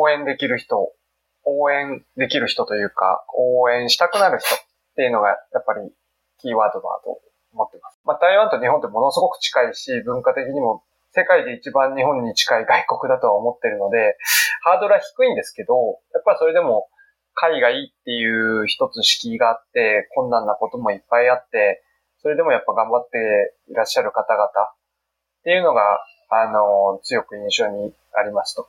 応援できる人、応援できる人というか、応援したくなる人っていうのがやっぱりキーワードだと思ってます。まあ、台湾と日本ってものすごく近いし、文化的にも世界で一番日本に近い外国だとは思ってるので、ハードルは低いんですけど、やっぱりそれでも海外っていう一つ敷居があって、困難なこともいっぱいあって、それでもやっぱ頑張っていらっしゃる方々っていうのが、あの、強く印象にありますと。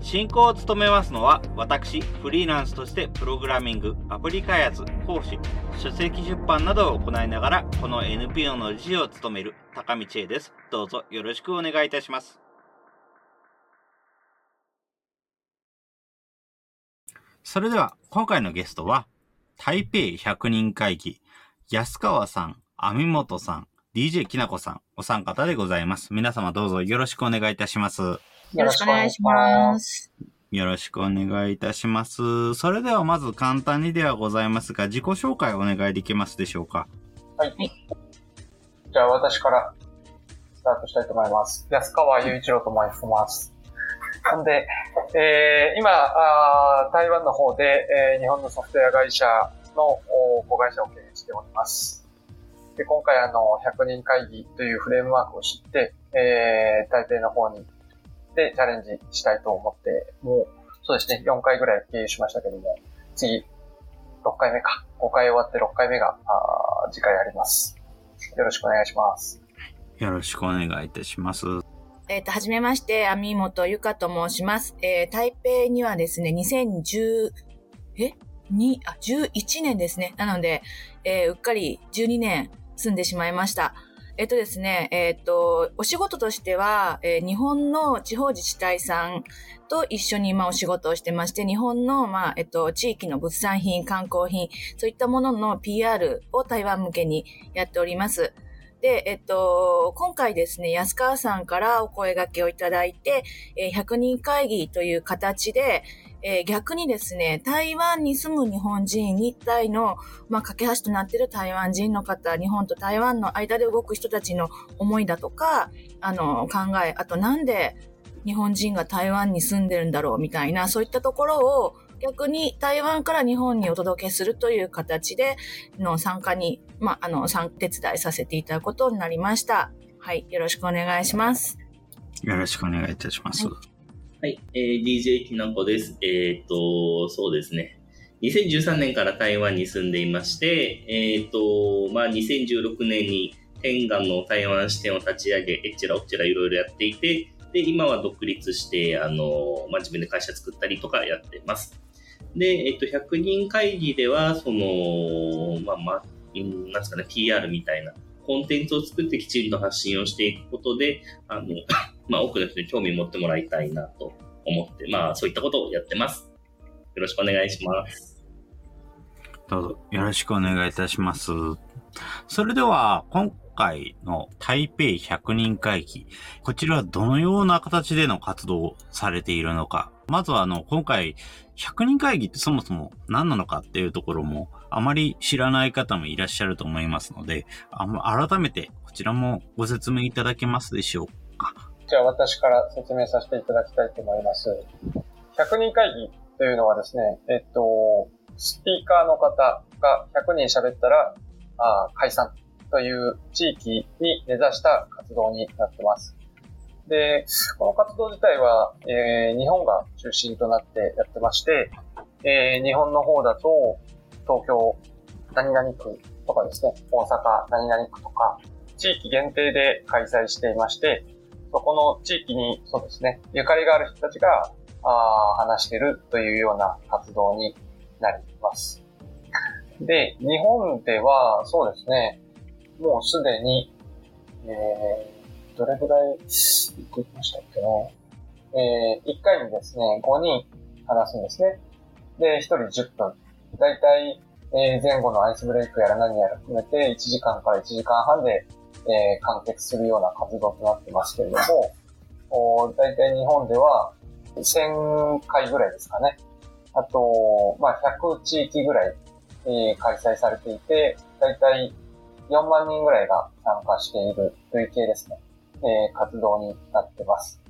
進行を務めますのは、私、フリーランスとしてプログラミング、アプリ開発、講師、書籍出版などを行いながら、この NPO の理事を務める高道恵です。どうぞよろしくお願いいたします。それでは、今回のゲストは、台北100人会議、安川さん、網本さん、DJ きなこさん、お三方でございます。皆様どうぞよろしくお願いいたします。よろしくお願いします。よろしくお願いいたします。それではまず簡単にではございますが、自己紹介をお願いできますでしょうか？はい。じゃあ私からスタートしたいと思います。安川雄一郎と申します。ほんで、えー、今あ、台湾の方で、えー、日本のソフトウェア会社の子会社を経営しております。で今回あの、100人会議というフレームワークを知って、えー、台北の方にでチャレンジしたいと思って、もう、そうですね、4回ぐらい経由しましたけども、次、6回目か。5回終わって6回目が、あ次回あります。よろしくお願いします。よろしくお願いいたします。えっ、ー、と、はじめまして、網本ゆかと申します。えー、台北にはですね、2010、え？に、あ、11年ですね。なので、えー、うっかり12年住んでしまいました。えっとですね、えっと、お仕事としては、えー、日本の地方自治体さんと一緒に今お仕事をしてまして、日本の、まあ、えっと、地域の物産品、観光品、そういったものの PR を台湾向けにやっております。で、えっと、今回ですね、安川さんからお声掛けをいただいて、え、100人会議という形で、えー、逆にですね、台湾に住む日本人、日体の、まあ、架け橋となっている台湾人の方、日本と台湾の間で動く人たちの思いだとか、あの、考え、あとなんで日本人が台湾に住んでるんだろうみたいな、そういったところを逆に台湾から日本にお届けするという形での参加に、まあ、あの、参手伝いさせていただくことになりました。はい、よろしくお願いします。よろしくお願いいたします。はいはい、えー、DJ きなこです。えっ、と、そうですね。2013年から台湾に住んでいまして、えっ、ー、と、まあ、2016年に天眼の台湾支店を立ち上げ、えっちらおっちらいろいろやっていて、で、今は独立して、あの、まあ、自分で会社作ったりとかやってます。で、えっ、と、100人会議では、その、まあ、まあ、なんですかね、PR みたいなコンテンツを作ってきちんと発信をしていくことで、あの、まあ、多くの人に興味持ってもらいたいなと思って、まあ、そういったことをやってます。よろしくお願いします。どうぞ、よろしくお願いいたします。それでは、今回の台北100人会議、こちらはどのような形での活動をされているのか、まずはあの、今回、100人会議ってそもそも何なのかっていうところも、あまり知らない方もいらっしゃると思いますので、あ改めてこちらもご説明いただけますでしょう。じゃあ私から説明させていただきたいと思います。100人会議というのはですね、えっと、スピーカーの方が100人喋ったら、あ解散という地域に根ざした活動になってます。で、この活動自体は、えー、日本が中心となってやってまして、えー、日本の方だと、東京何々区とかですね、大阪何々区とか、地域限定で開催していまして、そこの地域に、そうですね、ゆかりがある人たちが、あ話してるというような活動になります。で、日本では、そうですね、もうすでに、えーどれぐらい行ってきましたっけね。えー、1回にですね、5人話すんですね。で、1人10分。だいたい、えー、前後のアイスブレイクやら何やら含めて1時間から1時間半で、えー、完結するような活動となってますけれども、おだいたい日本では1000回ぐらいですかね。あと、まあ、100地域ぐらい、えー、開催されていて、だいたい4万人ぐらいが参加している累計ですね、えー、活動になってます。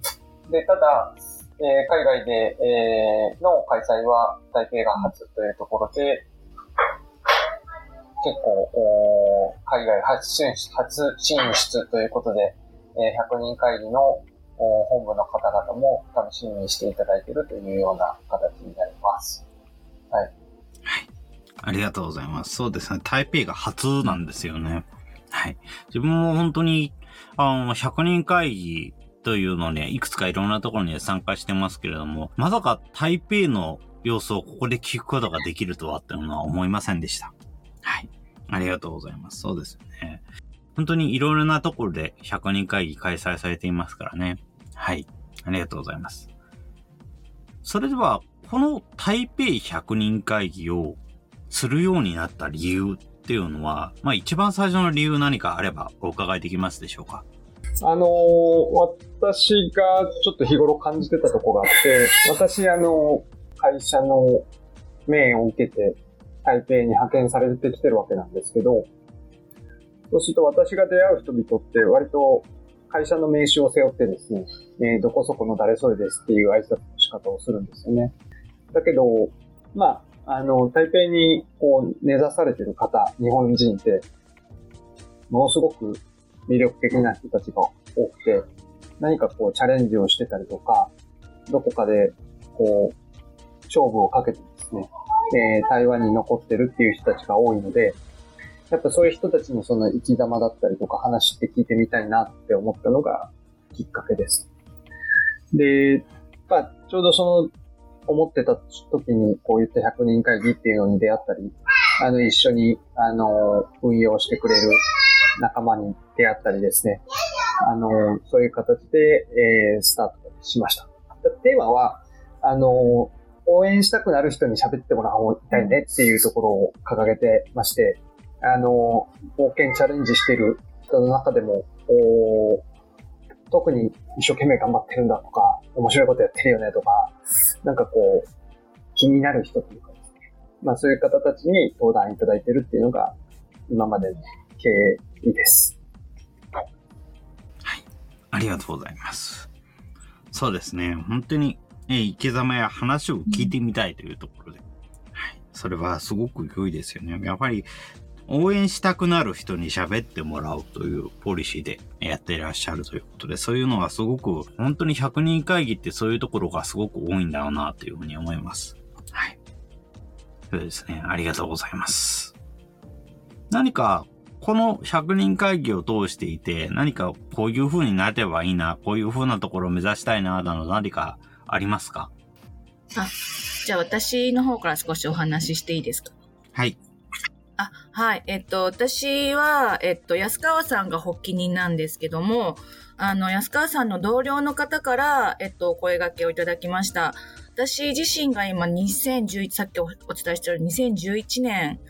で、ただ、えー、海外で、えー、の開催は台北が初というところで、結構、海外初進出初進出ということで、えー、100人会議の本部の方々も楽しみにしていただいているというような形になります。はい。はい。ありがとうございます。そうですね。台北が初なんですよね。はい。自分も本当に、あの、100人会議というのに、いくつかいろんなところに参加してますけれども、まさか台北の様子をここで聞くことができるとはっていうのは思いませんでした。ありがとうございます。そうですね。本当にいろいろなところで100人会議開催されていますからね。はい。ありがとうございます。それでは、この台北100人会議をするようになった理由っていうのは、まあ一番最初の理由何かあればお伺いできますでしょうか？あの、私がちょっと日頃感じてたとこがあって、私、あの、会社の命を受けて台北に派遣されてきてるわけなんですけど、そうすると私が出会う人々って割と会社の名刺を背負ってですね、えー、どこそこの誰それですっていう挨拶の仕方をするんですよね。だけど、まあ、あの、台北にこう根ざされてる方、日本人って、ものすごく魅力的な人たちが多くて、何かこうチャレンジをしてたりとか、どこかでこう、勝負をかけてですね、えー、台湾に残ってるっていう人たちが多いので、やっぱそういう人たちのその生き様だったりとか話って聞いてみたいなって思ったのがきっかけです。で、まあ、ちょうどその、思ってた時にこういった100人会議っていうのに出会ったり、あの、一緒に、あの、運用してくれる仲間に出会ったりですね、あの、そういう形で、えー、スタートしました。テーマは、あの、応援したくなる人に喋ってもらいたいねっていうところを掲げてまして、あの、冒険チャレンジしている人の中でも、お特に一生懸命頑張ってるんだとか、面白いことやってるよねとか、なんかこう、気になる人というかですね。まあそういう方たちに登壇いただいてるっていうのが、今までの経緯です。はい。ありがとうございます。そうですね。本当に、え生き様や話を聞いてみたいというところで。はい。それはすごく良いですよね。やっぱり、応援したくなる人に喋ってもらうというポリシーでやっていらっしゃるということで、そういうのはすごく、本当に100人会議ってそういうところがすごく多いんだろうなというふうに思います。はい。そうですね。ありがとうございます。何か、この100人会議を通していて、何かこういう風になればいいな、こういう風なところを目指したいな、など何かありますか？あ、じゃあ私の方から少しお話ししていいですか？はい。あ、はい。えっと、私は、えっと、安川さんが発起人なんですけども、あの、安川さんの同僚の方から、えっと、お声掛けをいただきました。私自身が今2011、さっきお伝えしたように2011年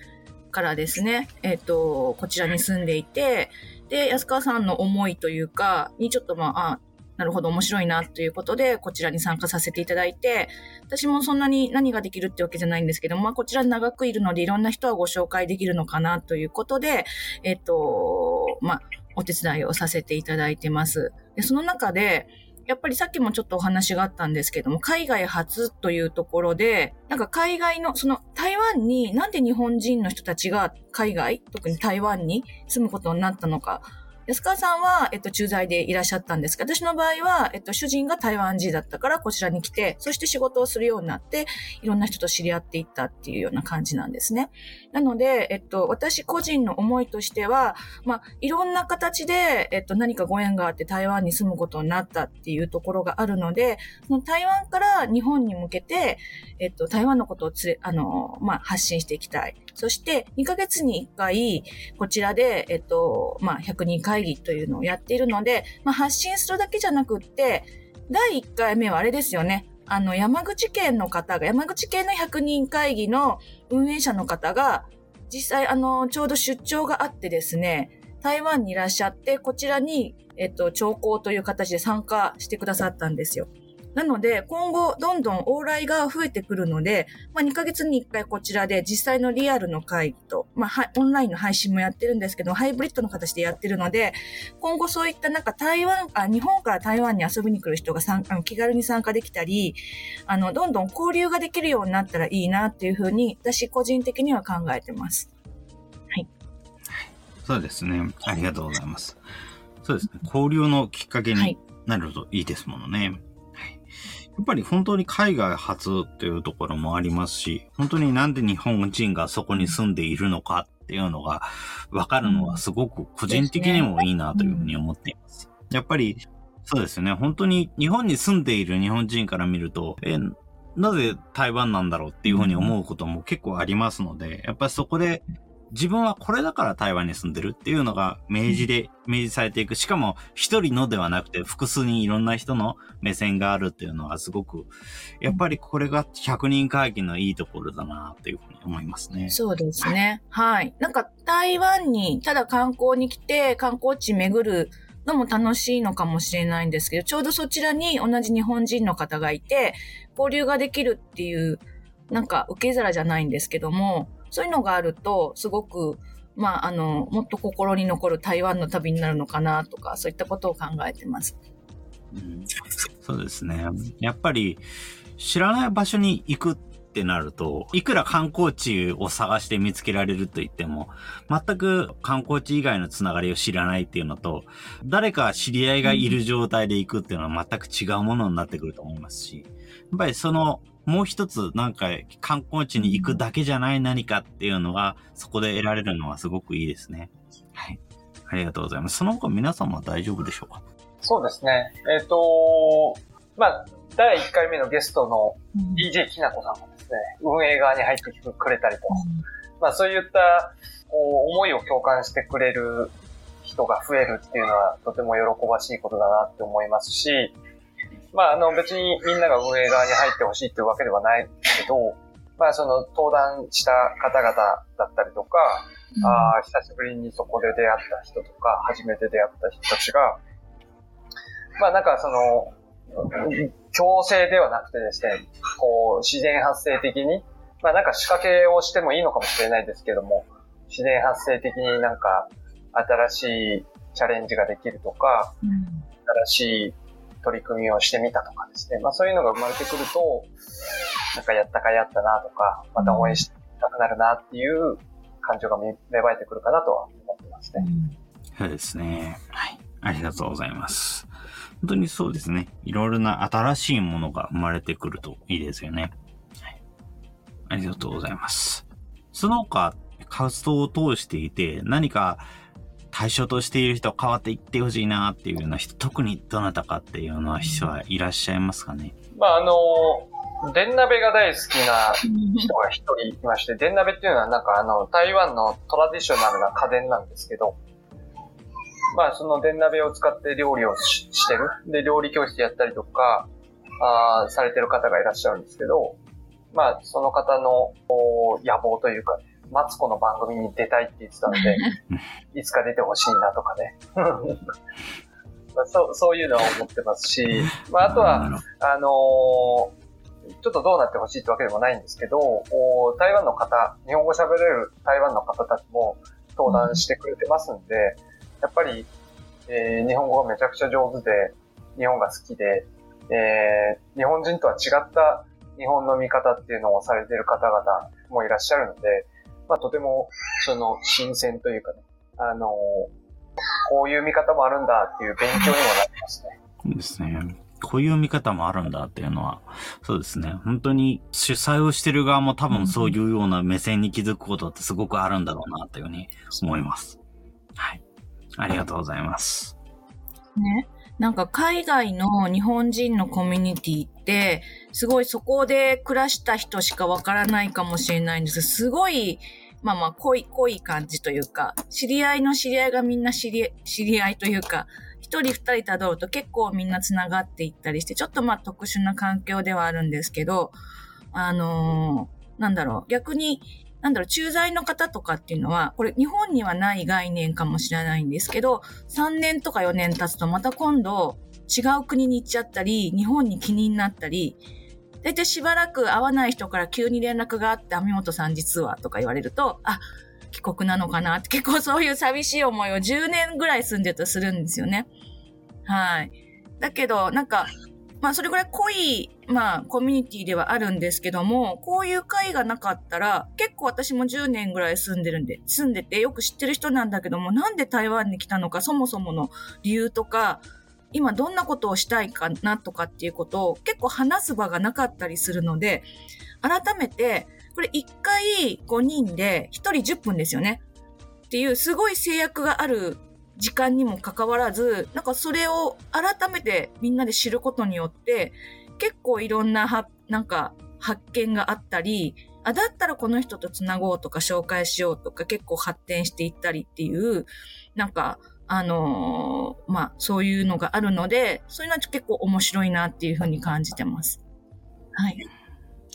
からですね、えっと、こちらに住んでいて、で、安川さんの思いというか、にちょっとまあ、あなるほど面白いなということで、こちらに参加させていただいて、私もそんなに何ができるってわけじゃないんですけども、まあ、こちら長くいるので、いろんな人はご紹介できるのかなということで、えっと、まあ、お手伝いをさせていただいてます。で、その中で、やっぱりさっきもちょっとお話があったんですけども、海外初というところで、なんか海外の、その台湾になんで日本人の人たちが海外、特に台湾に住むことになったのか、安川さんは、えっと、駐在でいらっしゃったんですが、私の場合は、えっと、主人が台湾人だったからこちらに来て、そして仕事をするようになって、いろんな人と知り合っていったっていうような感じなんですね。なので、えっと、私個人の思いとしては、まあ、いろんな形で、えっと、何かご縁があって台湾に住むことになったっていうところがあるので、その台湾から日本に向けて、えっと、台湾のことをつれ、あの、まあ、発信していきたい。そして、2ヶ月に1回、こちらで、えっと、まあ、100人会議というのをやっているので、まあ、発信するだけじゃなくって、第1回目はあれですよね。あの、山口県の方が、山口県の100人会議の運営者の方が、実際、あの、ちょうど出張があってですね、台湾にいらっしゃって、こちらに、えっと、聴講という形で参加してくださったんですよ。なので、今後、どんどん往来が増えてくるので、まあ、2ヶ月に1回こちらで実際のリアルの会議と、まあ、オンラインの配信もやってるんですけど、ハイブリッドの形でやってるので、今後そういったなんか台湾、あ日本から台湾に遊びに来る人が参あの気軽に参加できたり、あの、どんどん交流ができるようになったらいいなっていうふうに、私個人的には考えてます。はい。そうですね。ありがとうございます。そうですね。交流のきっかけになるといいですものね。はいやっぱり本当に海外初っていうところもありますし、本当になんで日本人がそこに住んでいるのかっていうのが分かるのはすごく個人的にもいいなというふうに思っています。やっぱりそうですね。本当に日本に住んでいる日本人から見ると、え、なぜ台湾なんだろうっていうふうに思うことも結構ありますので、やっぱりそこで自分はこれだから台湾に住んでるっていうのが明示で、明示されていく。しかも一人のではなくて複数にいろんな人の目線があるっていうのはすごく、やっぱりこれが100人会議のいいところだなっていうふうに思いますね。そうですね。はい。なんか台湾にただ観光に来て観光地巡るのも楽しいのかもしれないんですけど、ちょうどそちらに同じ日本人の方がいて、交流ができるっていう、なんか受け皿じゃないんですけども、そういうのがあると、すごく、まあ、あの、もっと心に残る台湾の旅になるのかなとか、そういったことを考えてます。うん、そうですね。やっぱり、知らない場所に行くってなると、いくら観光地を探して見つけられると言っても、全く観光地以外のつながりを知らないっていうのと、誰か知り合いがいる状態で行くっていうのは全く違うものになってくると思いますし、やっぱりそのもう一つなんか観光地に行くだけじゃない何かっていうのがそこで得られるのはすごくいいですね。はい。ありがとうございます。その他皆様は大丈夫でしょうか？そうですね。えっ、ー、とまあ、第1回目のゲストの DJ きなこさんがですね、運営側に入ってきてくれたりと、まあそういったこう思いを共感してくれる人が増えるっていうのはとても喜ばしいことだなって思いますし、まあ、あの、別にみんなが運営側に入ってほしいっていうわけではないけど、まあ、その、登壇した方々だったりとか、うん、あ久しぶりにそこで出会った人とか、初めて出会った人たちが、まあ、なんかその、強制ではなくてですね、こう、自然発生的に、まあなんか仕掛けをしてもいいのかもしれないですけども、自然発生的になんか新しいチャレンジができるとか、うん、新しい取り組みをしてみたとかですね。まあそういうのが生まれてくると、なんかやったかやったなとか、また応援したくなるなっていう感情が芽生えてくるかなとは思ってますね。そうですね。はい。ありがとうございます。本当にそうですね。いろいろな新しいものが生まれてくるといいですよね。はい。ありがとうございます。その他、活動を通していて、何か対象としている人変わっていってほしいなっていうような人、特にどなたかっていうような人はいらっしゃいますかね？まあ、あの、電鍋が大好きな人が一人いまして、電鍋っていうのはなんかあの、台湾のトラディショナルな家電なんですけど、まあ、その電鍋を使って料理をしてる。で、料理教室やったりとか、あされてる方がいらっしゃるんですけど、まあ、その方の野望というか、ね、マツコの番組に出たいって言ってたので、いつか出てほしいなとかね。まあ、そうそういうのは思ってますし、まあ、あとは、あのー、ちょっとどうなってほしいってわけでもないんですけど、台湾の方、日本語喋れる台湾の方たちも登壇してくれてますんで、やっぱり、えー、日本語がめちゃくちゃ上手で、日本が好きで、えー、日本人とは違った日本の見方っていうのをされている方々もいらっしゃるので、まあ、とても、その、新鮮というかね、あの、こういう見方もあるんだっていう勉強にもなりますね。ですね。こういう見方もあるんだっていうのは、そうですね。本当に主催をしてる側も多分そういうような目線に気づくことってすごくあるんだろうなっていうふうに思います。はい。ありがとうございます。ね。なんか海外の日本人のコミュニティって、すごいそこで暮らした人しかわからないかもしれないんですすごいまあまあ、濃い、濃い感じというか、知り合いの知り合いがみんな知り、知り合いというか、一人二人辿ると結構みんな繋がっていったりして、ちょっとまあ特殊な環境ではあるんですけど、あのー、なんだろう、逆に、なんだろう、駐在の方とかっていうのは、これ日本にはない概念かもしれないんですけど、3年とか4年経つとまた今度違う国に行っちゃったり、日本に気になったり、大体しばらく会わない人から急に連絡があって、網本さん実はとか言われると、あ、帰国なのかなって結構そういう寂しい思いを10年ぐらい住んでるとするんですよね。はい。だけど、なんか、まあそれぐらい濃い、まあコミュニティではあるんですけども、こういう会がなかったら、結構私も10年ぐらい住んでるんで、住んでてよく知ってる人なんだけども、なんで台湾に来たのか、そもそもの理由とか、今どんなことをしたいかなとかっていうことを結構話す場がなかったりするので、改めて、これ1回5人で1人10分ですよね。っていうすごい制約がある時間にもかかわらず、なんかそれを改めてみんなで知ることによって、結構いろんなは、なんか発見があったり、あ、だったらこの人と繋ごうとか紹介しようとか結構発展していったりっていう、なんかあのー、まあ、そういうのがあるので、そういうのは結構面白いなっていうふうに感じてます。はい。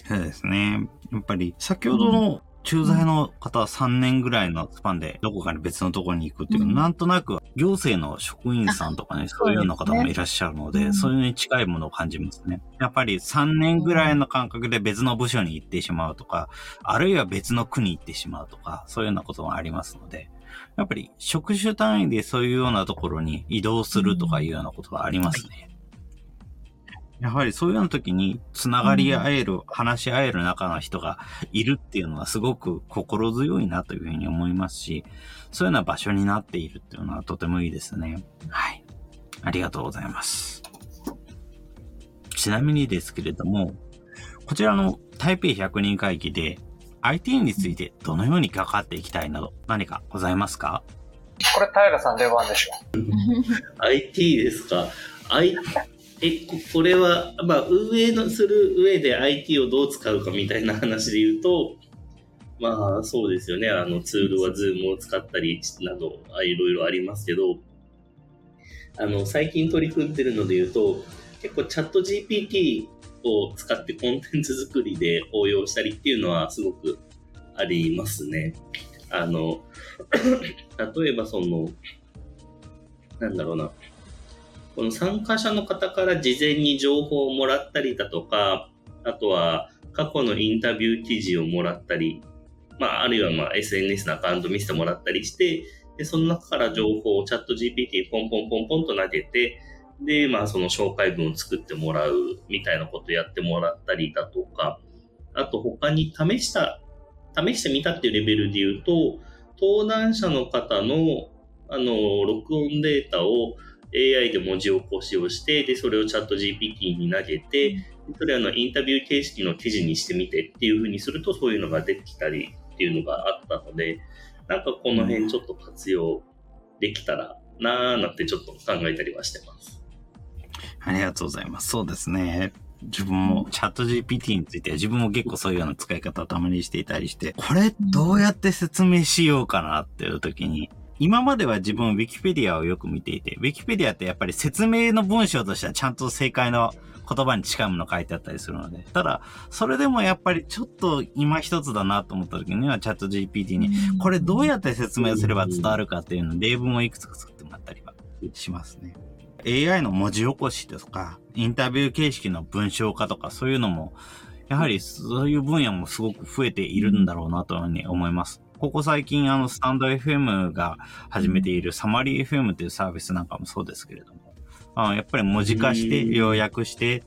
そうですね。やっぱり、先ほどの駐在の方は3年ぐらいのスパンでどこかに別のところに行くっていう、うん、なんとなく行政の職員さんとかね、そういうような方もいらっしゃるので、そういうのに近いものを感じますね。やっぱり3年ぐらいの感覚で別の部署に行ってしまうとか、あるいは別の国行ってしまうとか、そういうようなこともありますので、やっぱり職種単位でそういうようなところに移動するとかいうようなことがありますね。やはりそういうような時につながり合える、話し合える中の人がいるっていうのはすごく心強いなというふうに思いますし、そういうような場所になっているっていうのはとてもいいですね。はい。ありがとうございます。ちなみにですけれども、こちらの台北100人会議で IT についてどのように関わっていきたいなど何かございますか？これ平さん出番でしょ。IT ですか？I、え、これは、まあ、運営のする上で IT をどう使うかみたいな話で言うと、まあ、そうですよね。あの、ツールは Zoom を使ったりなど、いろいろありますけど、あの、最近取り組んでるので言うと、結構チャット GPT を使ってコンテンツ作りで応用したりっていうのはすごくありますね。あの、例えばその、なんだろうな、この参加者の方から事前に情報をもらったりだとか、あとは過去のインタビュー記事をもらったり、まあ、あるいはまあ SNS のアカウント見せてもらったりして、で、その中から情報をチャット GPT ポンポンポンポンと投げて、で、まあその紹介文を作ってもらうみたいなことやってもらったりだとか、あと他に試した、試してみたっていうレベルで言うと、登壇者の方の、あの、録音データを AI で文字起こしをして、で、それをチャット GPT に投げて、それあの、インタビュー形式の記事にしてみてっていうふうにすると、そういうのができたりっていうのがあったので、なんかこの辺ちょっと活用できたらなーなんてちょっと考えたりはしてます。ありがとうございます。そうですね。自分もチャット GPT について自分も結構そういうような使い方をたまにしていたりして、これどうやって説明しようかなっていう時に、今までは自分 Wikipedia をよく見ていて、Wikipedia ってやっぱり説明の文章としてはちゃんと正解の言葉に近いもの書いてあったりするので、ただ、それでもやっぱりちょっと今一つだなと思った時にはチャット GPT に、これどうやって説明すれば伝わるかっていうの例文をいくつか作ってもらったりはしますね。AI の文字起こしとか、インタビュー形式の文章化とか、そういうのも、やはりそういう分野もすごく増えているんだろうなというふうに思います。ここ最近、あの、スタンド FM が始めているサマリー FM というサービスなんかもそうですけれども、あやっぱり文字化して、要約して、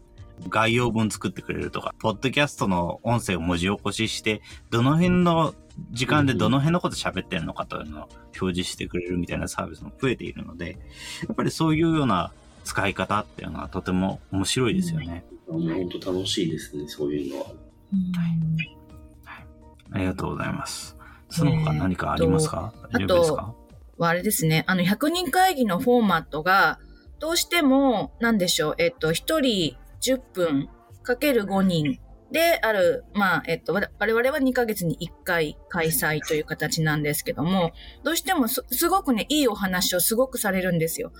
概要文作ってくれるとか、ポッドキャストの音声を文字起こしして、どの辺の時間でどの辺のこと喋ってるのかというのを表示してくれるみたいなサービスも増えているので、やっぱりそういうような使い方っていうのはとても面白いですよね。本当楽しいですね、そういうのは。はい。はい、ありがとうございます。その他何かありますか、えー、大丈夫ですか？あれですね、あの、100人会議のフォーマットが、どうしても、なんでしょう、えっと、1人10分かける5人である、まあ、えっと、我々は2ヶ月に1回開催という形なんですけども、どうしてもすごくね、いいお話をすごくされるんですよ。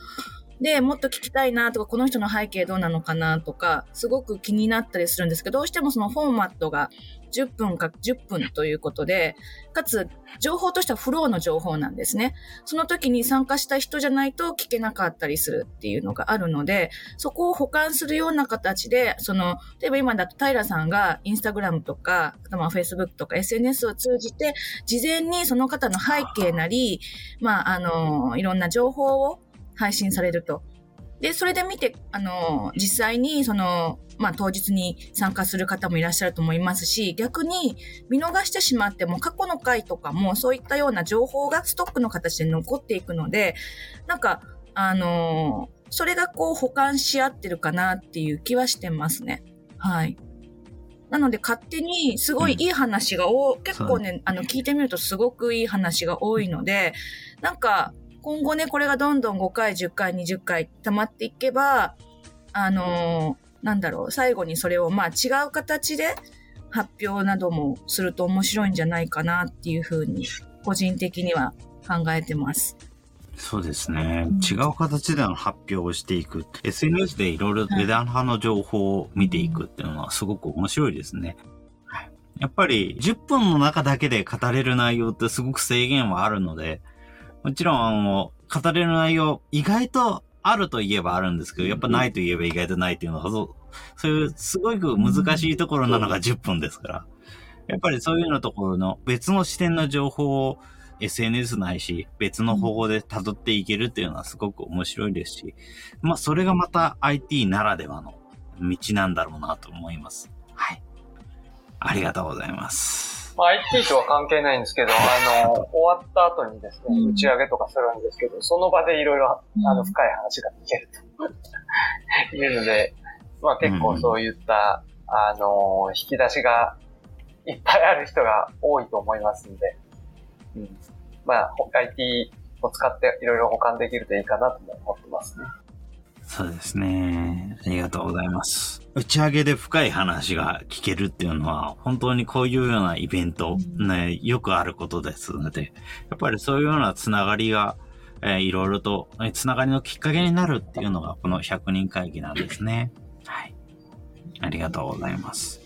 で、もっと聞きたいなとか、この人の背景どうなのかなとか、すごく気になったりするんですけど、どうしてもそのフォーマットが10分か10分ということで、かつ情報としてはフローの情報なんですね。その時に参加した人じゃないと聞けなかったりするっていうのがあるので、そこを補完するような形で、その、例えば今だと平さんがインスタグラムとか、まあ、Facebook とか SNS を通じて、事前にその方の背景なり、まあ、あの、いろんな情報を配信されると。で、それで見て、あの、実際に、その、まあ、当日に参加する方もいらっしゃると思いますし、逆に見逃してしまっても、過去の回とかもそういったような情報がストックの形で残っていくので、なんか、あのそれがこう保管し合ってるかなっていう気はしてますね。はい。なので勝手にすごいいい話が多、うん、結構ね、あの聞いてみるとすごくいい話が多いので、なんか今後ね、これがどんどん5回、10回、20回溜まっていけば、あのー、なんだろう、最後にそれをまあ違う形で発表などもすると面白いんじゃないかなっていうふうに、個人的には考えてます。そうですね。違う形での発表をしていく。SNS でいろいろ枝派の情報を見ていくっていうのはすごく面白いですね。やっぱり10分の中だけで語れる内容ってすごく制限はあるので、もちろん、あの、語れる内容、意外とあると言えばあるんですけど、やっぱないと言えば意外とないっていうのは、そういうすごく難しいところなのが10分ですから。やっぱりそういうのところの別の視点の情報を SNS ないし、別の方法で辿っていけるっていうのはすごく面白いですし、まあそれがまた IT ならではの道なんだろうなと思います。はい。ありがとうございます。まあ、IT とは関係ないんですけど、あの、終わった後にですね、打ち上げとかするんですけど、その場でいろいろ、あの、深い話が聞けると いうので、まあ結構そういった、あの、引き出しがいっぱいある人が多いと思いますんで、うん。まあ、IT を使っていろいろ保管できるといいかなと思ってますね。そうですね。ありがとうございます。打ち上げで深い話が聞けるっていうのは、本当にこういうようなイベント、ね、よくあることですので、やっぱりそういうようなつながりが、えー、いろいろと、えつながりのきっかけになるっていうのが、この100人会議なんですね。はい。ありがとうございます。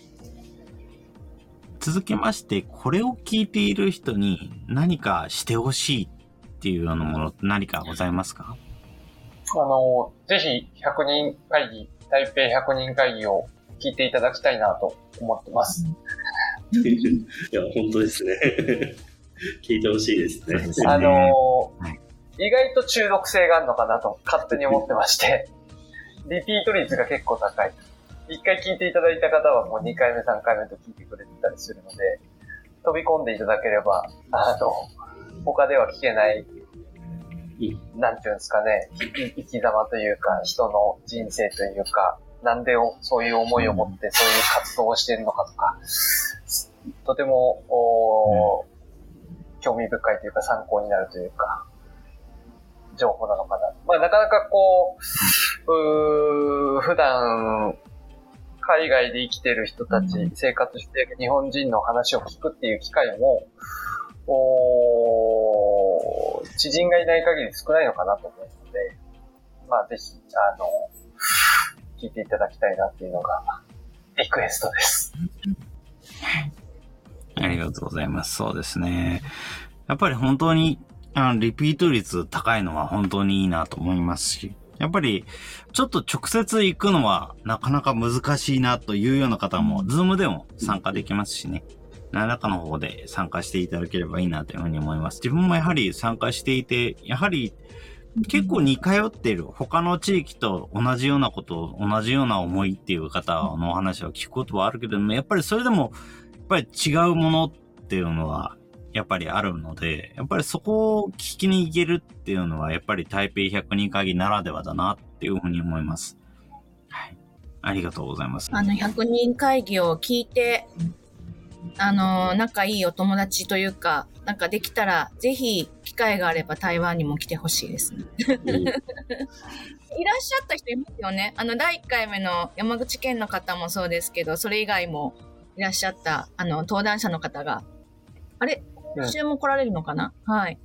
続きまして、これを聞いている人に何かしてほしいっていうようなものって何かございますか？あの、ぜひ100人会議、台北100人会議を聞いていただきたいなと思ってます。いや、本当ですね。聞いてほしいですね。あの、意外と中毒性があるのかなと勝手に思ってまして、リピート率が結構高い。一回聞いていただいた方はもう2回目、3回目と聞いてくれてたりするので、飛び込んでいただければ、あの、他では聞けないなんていうんですかね、生き様というか、人の人生というか、なんでそういう思いを持ってそういう活動をしているのかとか、とても、お興味深いというか参考になるというか、情報なのかな。まあなかなかこう、う普段、海外で生きてる人たち、生活している日本人の話を聞くっていう機会も、お知人がいない限り少ないのかなと思うので、まあぜひ、あの、聞いていただきたいなっていうのが、リクエストです。ありがとうございます。そうですね。やっぱり本当に、あの、リピート率高いのは本当にいいなと思いますし、やっぱり、ちょっと直接行くのはなかなか難しいなというような方も、 Zoom でも参加できますしね。何らかの方で参加していただければいいなというふうに思います。自分もやはり参加していて、やはり結構似通っている他の地域と同じようなこと、同じような思いっていう方のお話を聞くことはあるけれども、やっぱりそれでも、やっぱり違うものっていうのは、やっぱりあるので、やっぱりそこを聞きに行けるっていうのは、やっぱり台北100人会議ならではだなっていうふうに思います。はい。ありがとうございます。あの、100人会議を聞いて、あの、仲いいお友達というか、なんかできたら、ぜひ、機会があれば台湾にも来てほしいですね。いらっしゃった人いますよね。あの、第1回目の山口県の方もそうですけど、それ以外もいらっしゃった、あの、登壇者の方が、あれ？今週も来られるのかな、はい。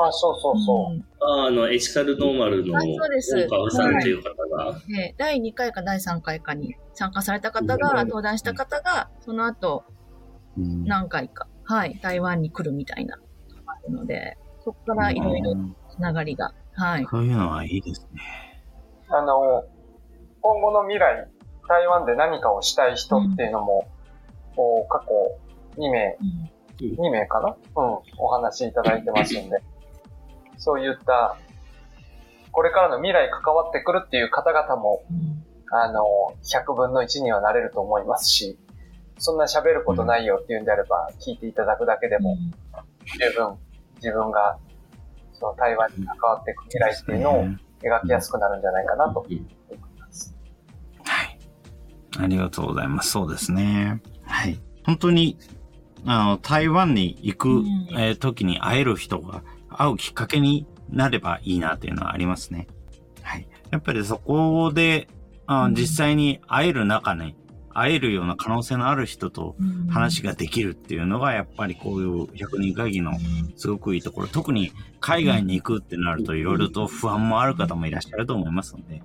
あ、そうそうそう。うん。ああの、エシカルノーマルのあそうです。大川さんという方が、で、第2回か第3回かに参加された方が、うん。登壇した方が、その後、うん何回か、はい、台湾に来るみたいな、あるので、そこからいろいろつながりが、はい。そういうのはいいですね。あの、今後の未来、台湾で何かをしたい人っていうのも、こう過去2名、うん。2名かな？うん、お話しいただいてますんで、そういった、これからの未来関わってくるっていう方々も、うん。あの、100分の1にはなれると思いますし、そんな喋ることないよっていうんであれば、聞いていただくだけでも、十分自分が、その台湾に関わっていく未来っていうのを描きやすくなるんじゃないかなと思います。はい。ありがとうございます。そうですね。はい。本当に、あの、台湾に行く、うんえー時に会える人が会うきっかけになればいいなっていうのはありますね。はい。やっぱりそこで、あうん実際に会える中に、会えるような可能性のある人とうん話ができるっていうのが、やっぱりこういう100人会議のすごくいいところ。特に海外に行くってなるといろいろと不安もある方もいらっしゃると思いますので、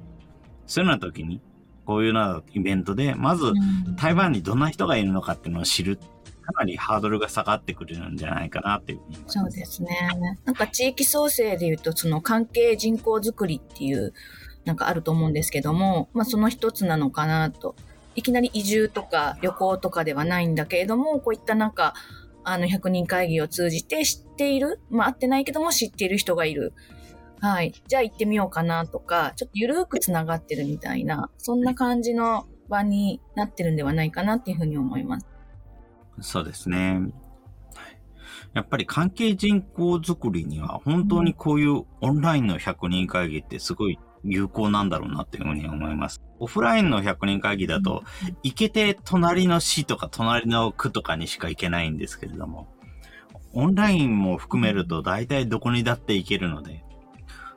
そういうような時に、こういうようなイベントで、まずうん台湾にどんな人がいるのかっていうのを知る、かなりハードルが下がってくるんじゃないかなっていう。そうですね。なんか地域創生で言うと、その関係人口づくりっていう、なんかあると思うんですけども、まあその一つなのかなと。いきなり移住とか旅行とかではないんだけれども、こういったなんか、あの、100人会議を通じて知っている、まあ会ってないけども知っている人がいる。はい。じゃあ行ってみようかなとか、ちょっとゆるーくつながってるみたいな、そんな感じの場になってるんではないかなっていうふうに思います。そうですね。やっぱり関係人口づくりには本当にこういうオンラインの100人会議ってすごい有効なんだろうなっていうふうに思います。オフラインの100人会議だと、行けて隣の市とか隣の区とかにしか行けないんですけれども、オンラインも含めると大体どこにだって行けるので、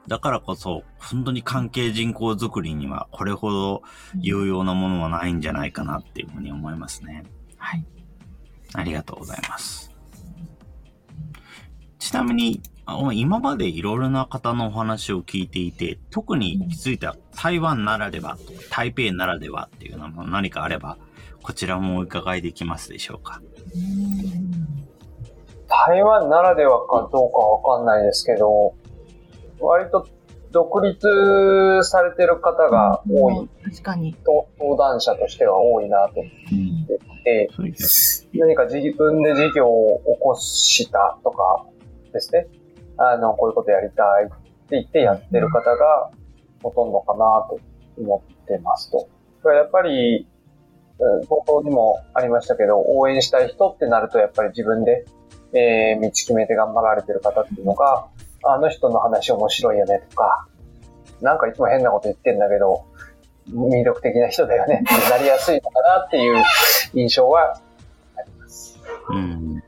だからこそ本当に関係人口づくりにはこれほど有用なものはないんじゃないかなっていうふうに思いますね。はい。ありがとうございます。ちなみに、あ今までいろいろな方のお話を聞いていて、特に気づいた台湾ならでは、台北ならではっていうのも何かあれば、こちらもお伺いできますでしょうか？台湾ならではかどうかわかんないですけど、割と独立されてる方が多い、確かに。と登壇者としては多いなと思っていて。何か自分で事業を起こしたとかですね。あの、こういうことやりたいって言ってやってる方がほとんどかなと思ってますと。それやっぱり、うん冒頭にもありましたけど、応援したい人ってなるとやっぱり自分で、えー道決めて頑張られてる方っていうのが、あの人の話面白いよねとか、なんかいつも変なこと言ってんだけど、魅力的な人だよねってなりやすいのかなっていう印象はあります。うん。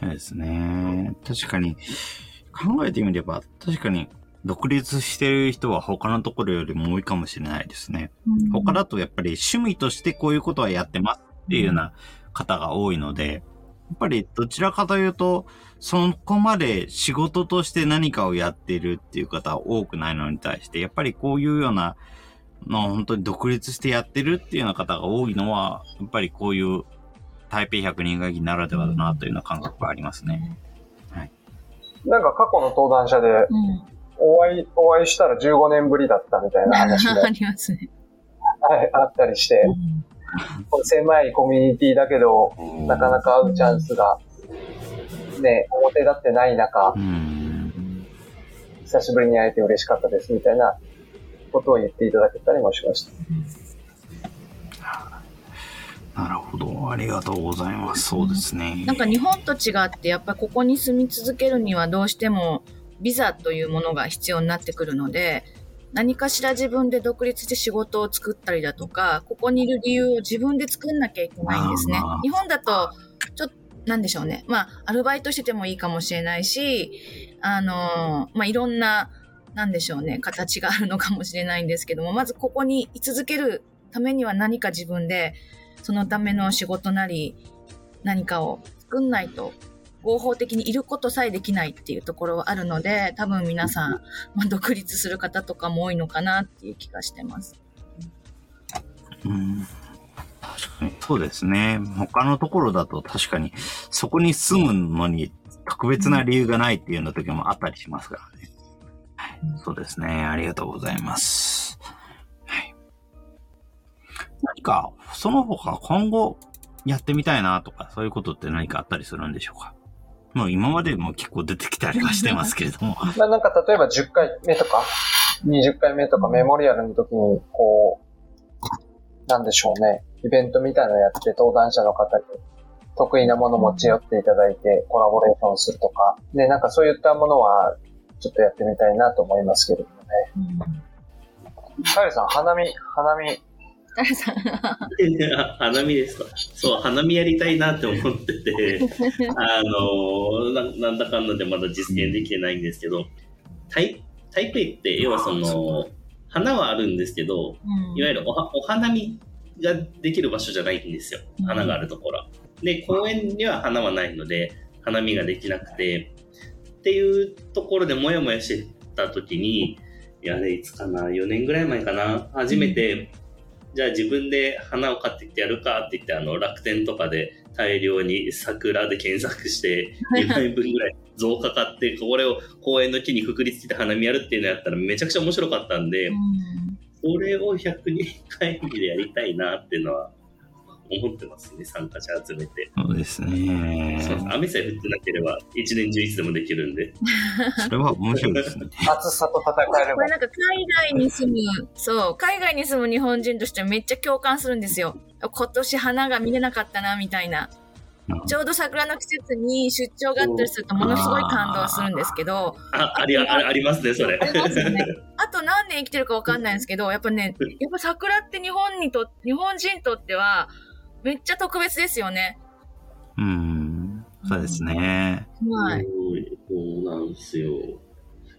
そうですね。確かに、考えてみれば、確かに、独立してる人は他のところよりも多いかもしれないですね。他だとやっぱり趣味としてこういうことはやってますっていうような方が多いので、やっぱりどちらかというと、そこまで仕事として何かをやっているっていう方は多くないのに対して、やっぱりこういうような、の本当に独立してやってるっていうような方が多いのは、やっぱりこういう台北100人会議ならではだなというような感覚がありますね。なんか過去の登壇者でうん。お会い、お会いしたら15年ぶりだったみたいな話も、ありますね。はいあったりして、狭いコミュニティだけど、なかなか会うチャンスが、ね、表立ってない中う、ん。久しぶりに会えて嬉しかったですみたいなことを言っていただけたりもしました。なるほど。ありがとうございます。そうですね。なんか日本と違って、やっぱりここに住み続けるにはどうしてもビザというものが必要になってくるので、何かしら自分で独立して仕事を作ったりだとか、ここにいる理由を自分で作んなきゃいけないんですね。日本だと、ちょっと、なんでしょうね。まあ、アルバイトしててもいいかもしれないし、あのーまあ、いろんな、なんでしょうね、形があるのかもしれないんですけども、まずここに居続けるためには何か自分で、そのための仕事なり、何かを作んないと合法的にいることさえできないっていうところはあるので、多分皆さん、まあ、独立する方とかも多いのかなっていう気がしてます。うん確かにそうですね。他のところだと確かにそこに住むのに特別な理由がないっていうような時もあったりしますからね。はい、そうですね。ありがとうございます。はい、何か、その他今後やってみたいなとか、そういうことって何かあったりするんでしょうか？もう今までも結構出てきたりはしてますけれども。まあなんか例えば10回目とか、20回目とかメモリアルの時に、こう、なんでしょうね、イベントみたいなのやって登壇者の方に得意なもの持ち寄っていただいてコラボレーションするとか、で、なんかそういったものはちょっとやってみたいなと思いますけれどもね。カエルさん、花見、花見、誰さんあ花見ですか。そう、花見やりたいなって思ってて、あのな、なんだかんだでまだ実現できてないんですけど、台台北って、要はその、花はあるんですけど、いわゆるおはお花見ができる場所じゃないんですよ。花があるところは。で、公園には花はないので、花見ができなくて、っていうところでもやもやしてた時に、いやね、いつかな、4年ぐらい前かな、初めて、じゃあ自分で花を買ってきてやるかって言って、あの、楽天とかで大量に桜で検索して、2枚分ぐらい増加買って、これを公園の木にくくりつけて花見やるっていうのやったらめちゃくちゃ面白かったんで、それを100人会議でやりたいなっていうのは思ってますね、参加者集めて。そうですね。そう雨さえ降ってなければ一年中いつでもできるんで。それは面白いですね。暑さと戦えればこれ。なんか海外に住む、そう、海外に住む日本人としてめっちゃ共感するんですよ。今年花が見れなかったな、みたいな。ちょうど桜の季節に出張があったりするとものすごい感動するんですけど、あ、ありあありますね、それ。ありますよね。あと何年生きてるかわかんないんですけど、やっぱね、やっぱ桜って日本にと、日本人にとっては、めっちゃ特別ですよね。うん。そうですね。はい。そうなんですよ。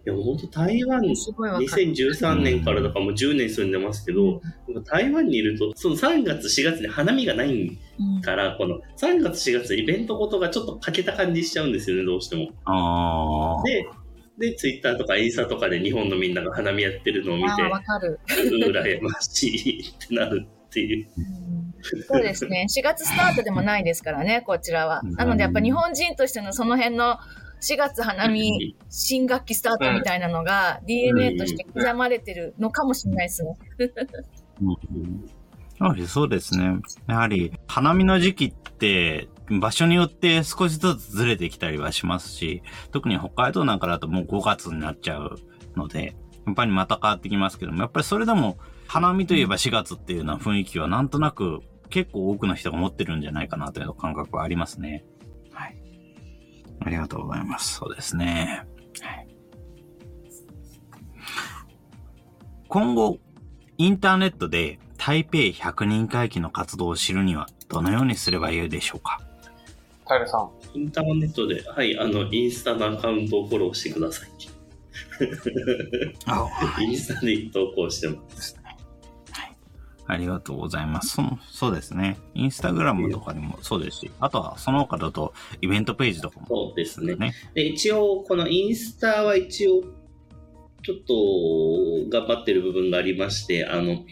いや、本当台湾、すごいわかる。2013年からだからもう10年住んでますけど、台湾にいると、その3月、4月に花見がないうんから、この3月、4月イベントごとがちょっと欠けた感じしちゃうんですよね、どうしても。ああ。で、で、ツイッターとかインスタとかで日本のみんなが花見やってるのを見てあかる。羨ましいってなるっていう。うんそうですね。4月スタートでもないですからね、こちらは。なのでやっぱ日本人としてのその辺の4月花見新学期スタートみたいなのが DNA として刻まれてるのかもしれないですね。そうですね。やはり、花見の時期って、場所によって少しずつずれてきたりはしますし、特に北海道なんかだともう5月になっちゃうので、やっぱりまた変わってきますけども、やっぱりそれでも、花見といえば4月っていうような雰囲気はなんとなく結構多くの人が持ってるんじゃないかなという感覚はありますね。はい。ありがとうございます。そうですね。はい。今後、インターネットで台北100人会議の活動を知るにはどのようにすればよいでしょうか？カエルさん。インターネットで、はい、あの、インスタのアカウントをフォローしてください。あ インスタで投稿してます。ありがとうございます。そのそうですね。インスタグラムとかにもそうですし、あとはその他だとイベントページとかもそうですね。ね。で、一応、このインスタは一応、ちょっと頑張ってる部分がありまして、あの、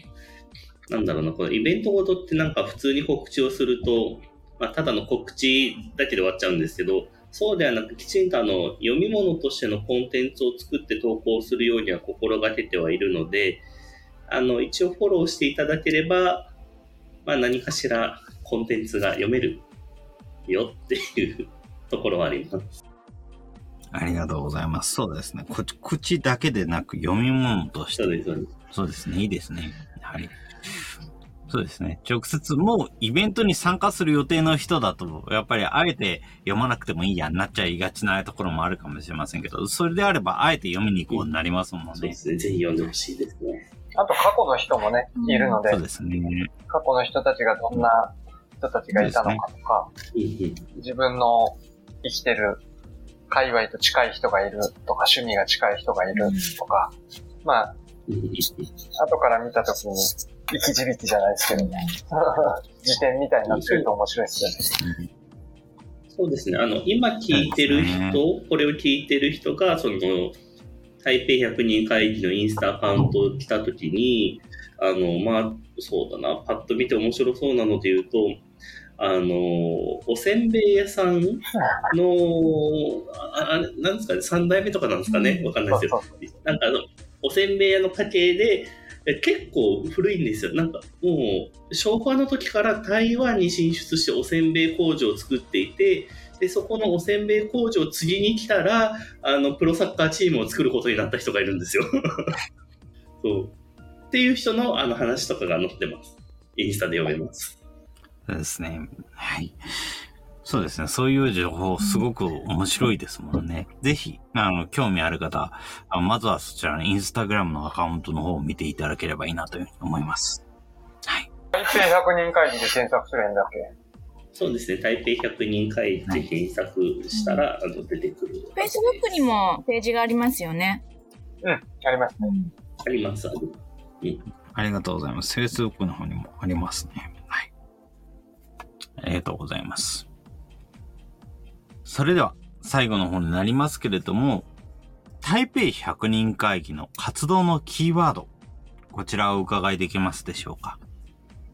なんだろうな、このイベントごとってなんか普通に告知をすると、まあ、ただの告知だけで終わっちゃうんですけど、そうではなく、きちんとあの、読み物としてのコンテンツを作って投稿するようには心がけてはいるので、あの、一応フォローしていただければ、まあ何かしらコンテンツが読めるよっていうところはあります。ありがとうございます。そうですね。こ口だけでなく読み物としてそうです、そうです。そうですね。いいですね。はい。そうですね。直接もうイベントに参加する予定の人だと、やっぱりあえて読まなくてもいいやんなっちゃいがちなところもあるかもしれませんけど、それであればあえて読みに行こうになりますもんね。そうですね。ぜひ読んでほしいですね。あと過去の人もね、いるのでそう、ですね。過去の人たちがどんな人たちがいたのかとか、うんうん自分の生きてる界隈と近い人がいるとか、趣味が近い人がいるとか、まあ、うんうん後から見たときに、生き字引じゃないですけどね。辞典みたいになってると面白いですよね。そうですね。あの、今聞いてる人、ねこれを聞いてる人が、その、台北100人会議のインスタアカウントを来たときに、あの、まあ、そうだな、パッと見て面白そうなので言うと、あの、おせんべい屋さんの、ああなんですかね、3代目とかなんですかね、わかんないですよ。なんかあの、おせんべい屋の家系で、え結構古いんですよ。なんかもう、昭和の時から台湾に進出しておせんべい工場を作っていて、で、そこのおせんべい工場を次に来たら、あの、プロサッカーチームを作ることになった人がいるんですよ。そう。っていう人のあの話とかが載ってます。インスタで読めます。そうですね。はい。そうですね。そういう情報、すごく面白いですもんね。ぜひ、あの、興味ある方、あまずはそちらのインスタグラムのアカウントの方を見ていただければいいなというふうに思います。はい。台北100人会議で検索するんだっけ？そうですね。台北100人会で検索したら、あの出てくる。Facebook にもページがありますよね。うん、ありますね。あります。あるありがとうございます。Facebook の方にもありますね。はい。ありがとうございます。それでは、最後の方になりますけれども、台北100人会議の活動のキーワード、こちらをお伺いできますでしょうか？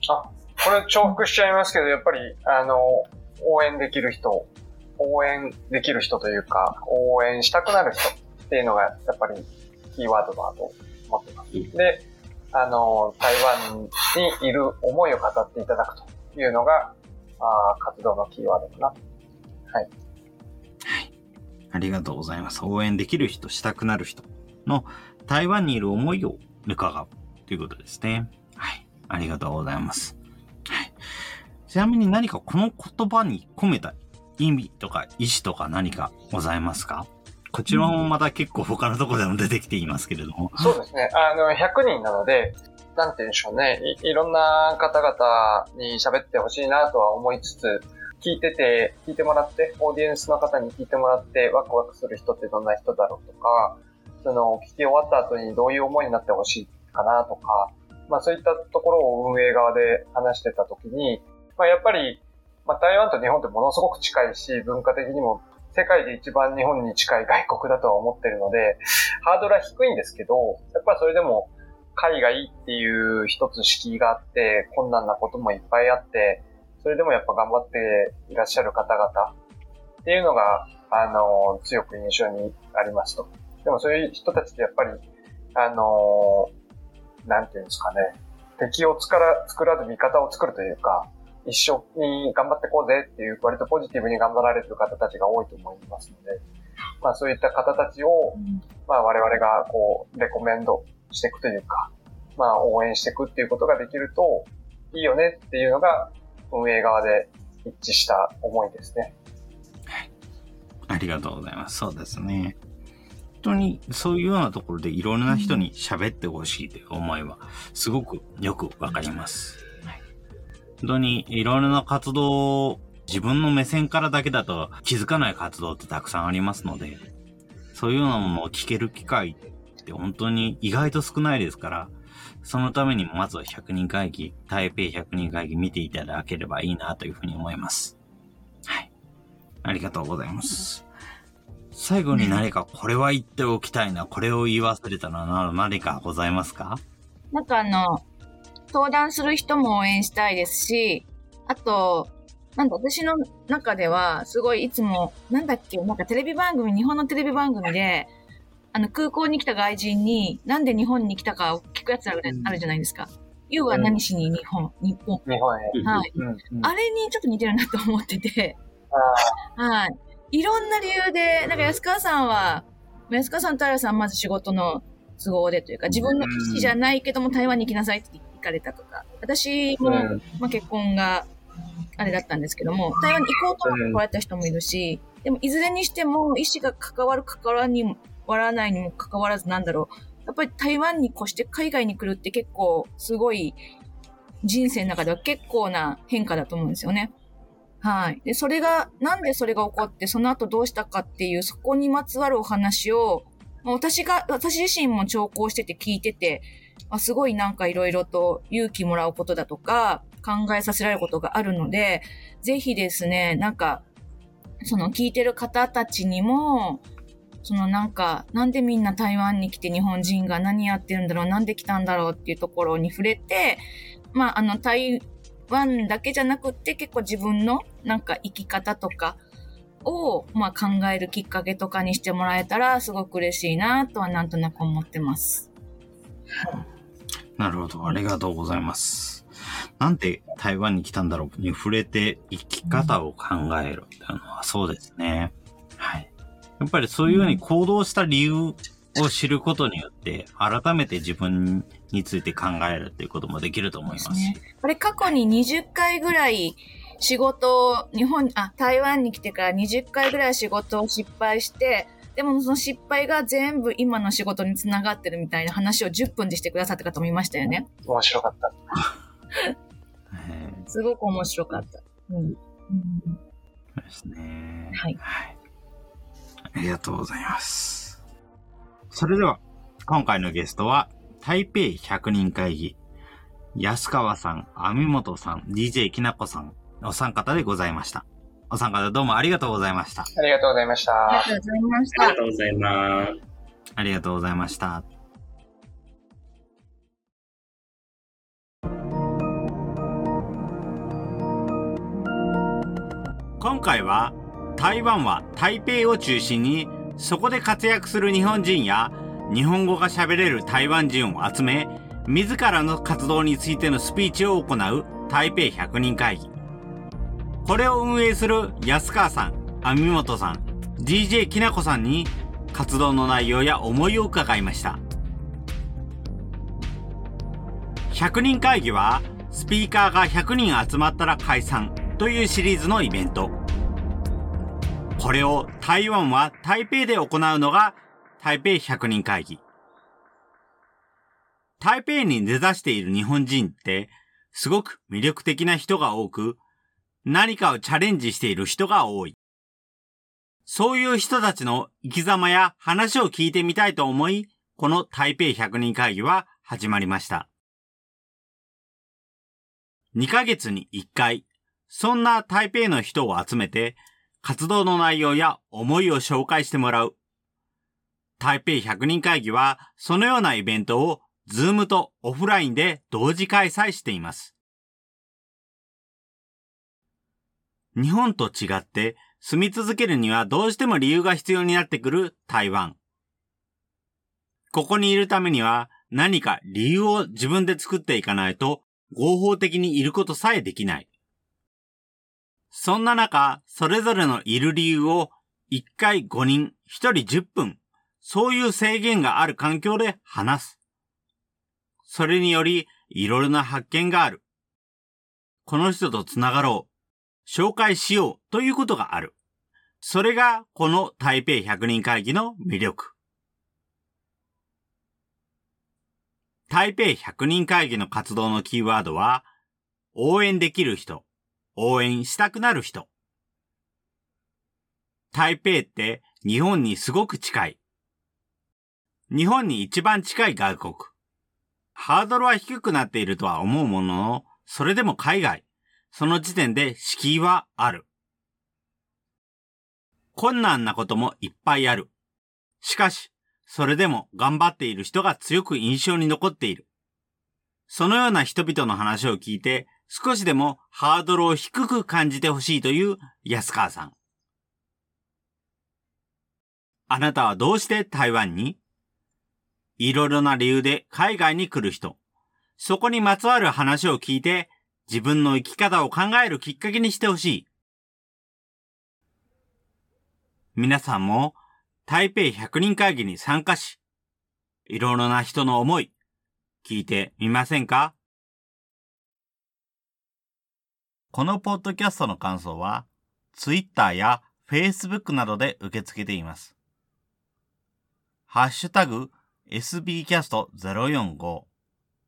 あ、これ重複しちゃいますけど、やっぱり、あの、応援できる人、応援できる人というか、応援したくなる人っていうのが、やっぱりキーワードだと思ってます。で、あの、台湾にいる思いを語っていただくというのが、あー活動のキーワードかな。ありがとうございます。応援できる人、したくなる人の台湾にいる思いを伺うということですね。はい。ありがとうございます。ちなみに何かこの言葉に込めた意味とか意思とか何かございますか？こちらもまた結構他のところでも出てきていますけれども。そうですね。あの、100人なので、なんて言うんでしょうね。いいろんな方々に喋ってほしいなとは思いつつ、聞いてて、聞いてもらって、オーディエンスの方に聞いてもらって、ワクワクする人ってどんな人だろうとか、その、聞き終わった後にどういう思いになってほしいかなとか、まあそういったところを運営側で話してたときに、まあやっぱり、まあ台湾と日本ってものすごく近いし、文化的にも世界で一番日本に近い外国だとは思ってるので、ハードルは低いんですけど、やっぱりそれでも海外っていう一つ敷居があって、困難なこともいっぱいあって、それでもやっぱ頑張っていらっしゃる方々っていうのが、あの、強く印象にありますと。でもそういう人たちってやっぱり、あの、なんていうんですかね、敵を作ら作らず味方を作るというか、一緒に頑張ってこうぜっていう、割とポジティブに頑張られてる方たちが多いと思いますので、まあそういった方たちを、まあ我々がこう、レコメンドしていくというか、まあ応援していくっていうことができるといいよねっていうのが運営側で一致した思いですね。ありがとうございます。そうですね。本当にそういうようなところでいろんな人に喋ってほしいという思いはすごくよくわかります。本当にいろいろな活動を自分の目線からだけだと気づかない活動ってたくさんありますので、そういうようなものを聞ける機会って本当に意外と少ないですから、そのためにもまずは100人会議、台北100人会議見ていただければいいなというふうに思います。はい。ありがとうございます。最後に何かこれは言っておきたいな、これを言い忘れたな、など何かございますか？なんかあの、登壇する人も応援したいですし、あと、なんだ、私の中では、すごいいつも、なんだっけ、なんかテレビ番組、日本のテレビ番組で、あの、空港に来た外人に、なんで日本に来たかを聞くやつある,、あるじゃないですか。You は何しに日本、日本。日本へ。はい。うんうんあれにちょっと似てるなと思ってて、あはい。いろんな理由で、なんか安川さんは、安川さんと平さんまず仕事の都合でというか、自分の意思じゃないけども台湾に行きなさいって行かれたとか、私も、うんまあ、結婚があれだったんですけども、台湾に行こうと思って来られた人もいるし、でもいずれにしても意思が関わる関わらにも、わらないにも関わらずなんだろう。やっぱり台湾に越して海外に来るって結構すごい人生の中では結構な変化だと思うんですよね。はい。で、それが、なんでそれが起こって、その後どうしたかっていう、そこにまつわるお話を、まあ私が、私自身も聴講してて聞いてて、あすごいなんかいろいろと勇気もらうことだとか、考えさせられることがあるので、ぜひですね、なんか、その聞いてる方たちにも、そのなんか、なんでみんな台湾に来て日本人が何やってるんだろう、なんで来たんだろうっていうところに触れて、まあ、あの、台湾だけじゃなくって結構自分のなんか生き方とかを、まあ、考えるきっかけとかにしてもらえたらすごく嬉しいなとはなんとなく思ってます。なるほど。ありがとうございます。なんで台湾に来たんだろうに触れて生き方を考えるっていうのはそうですね。はい。やっぱりそういうふうに行動した理由を知ることによって、改めて自分について考えるっていうこともできると思います。ね、これ過去に20回ぐらい仕事を、日本、あ、台湾に来てから20回ぐらい仕事を失敗して、でもその失敗が全部今の仕事につながってるみたいな話を10分でしてくださった方もいましたよね。面白かった。すごく面白かった。うん。そうですね。はい。はい。ありがとうございます。それでは、今回のゲストは、台北100人会議、安川さん、網本さん、DJ きなこさん、お三方でございました。お三方どうもありがとうございました。ありがとうございました。ありがとうございました。ありがとうございます。ありがとうございました。今回は台湾は台北を中心にそこで活躍する日本人や日本語が喋れる台湾人を集め自らの活動についてのスピーチを行う台北100人会議。これを運営する安川さん、網本さん、DJ きなこさんに活動の内容や思いを伺いました。100人会議はスピーカーが100人集まったら解散というシリーズのイベント。これを台湾は台北で行うのが台北100人会議。台北に根ざしている日本人ってすごく魅力的な人が多く、何かをチャレンジしている人が多い。そういう人たちの生き様や話を聞いてみたいと思い、この台北100人会議は始まりました。2ヶ月に1回、そんな台北の人を集めて、活動の内容や思いを紹介してもらう。台北100人会議は、そのようなイベントを、ズームとオフラインで同時開催しています。日本と違って住み続けるにはどうしても理由が必要になってくる台湾。ここにいるためには何か理由を自分で作っていかないと合法的にいることさえできない。そんな中、それぞれのいる理由を1回5人、1人10分、そういう制限がある環境で話す。それにより、いろいろな発見がある。この人と繋がろう。紹介しようということがある。それがこの台北100人会議の魅力。台北100人会議の活動のキーワードは、応援できる人、応援したくなる人。台北って日本にすごく近い。日本に一番近い外国。ハードルは低くなっているとは思うものの、それでも海外。その時点で敷居はある。困難なこともいっぱいある。しかし、それでも頑張っている人が強く印象に残っている。そのような人々の話を聞いて、少しでもハードルを低く感じてほしいという安川さん。あなたはどうして台湾に？いろいろな理由で海外に来る人、そこにまつわる話を聞いて自分の生き方を考えるきっかけにしてほしい。皆さんも台北100人会議に参加し、いろいろな人の思い、聞いてみませんか？このポッドキャストの感想は、Twitter や Facebook などで受け付けています。ハッシュタグ sbcast045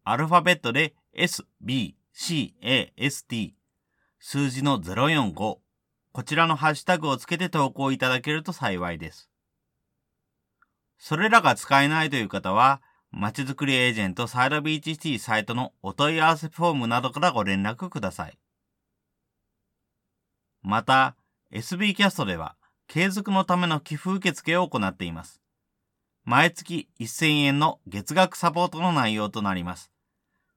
アルファベットで sb CAST 数字の045こちらのハッシュタグをつけて投稿いただけると幸いです。それらが使えないという方は、まちづくりエージェントサイドビーチシティサイトのお問い合わせフォームなどからご連絡ください。また、SB キャストでは継続のための寄付受付を行っています。毎月1000円の月額サポートの内容となります。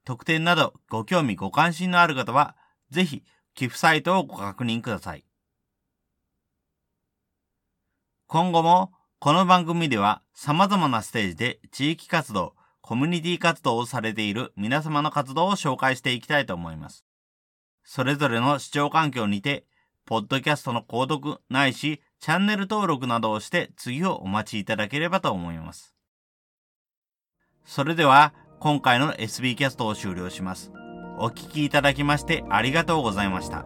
特典などご興味ご関心のある方は、ぜひ寄付サイトをご確認ください。今後もこの番組では様々なステージで地域活動、コミュニティ活動をされている皆様の活動を紹介していきたいと思います。それぞれの視聴環境にて、ポッドキャストの購読ないし、チャンネル登録などをして次をお待ちいただければと思います。それでは、今回の SB キャストを終了します。お聴きいただきましてありがとうございました。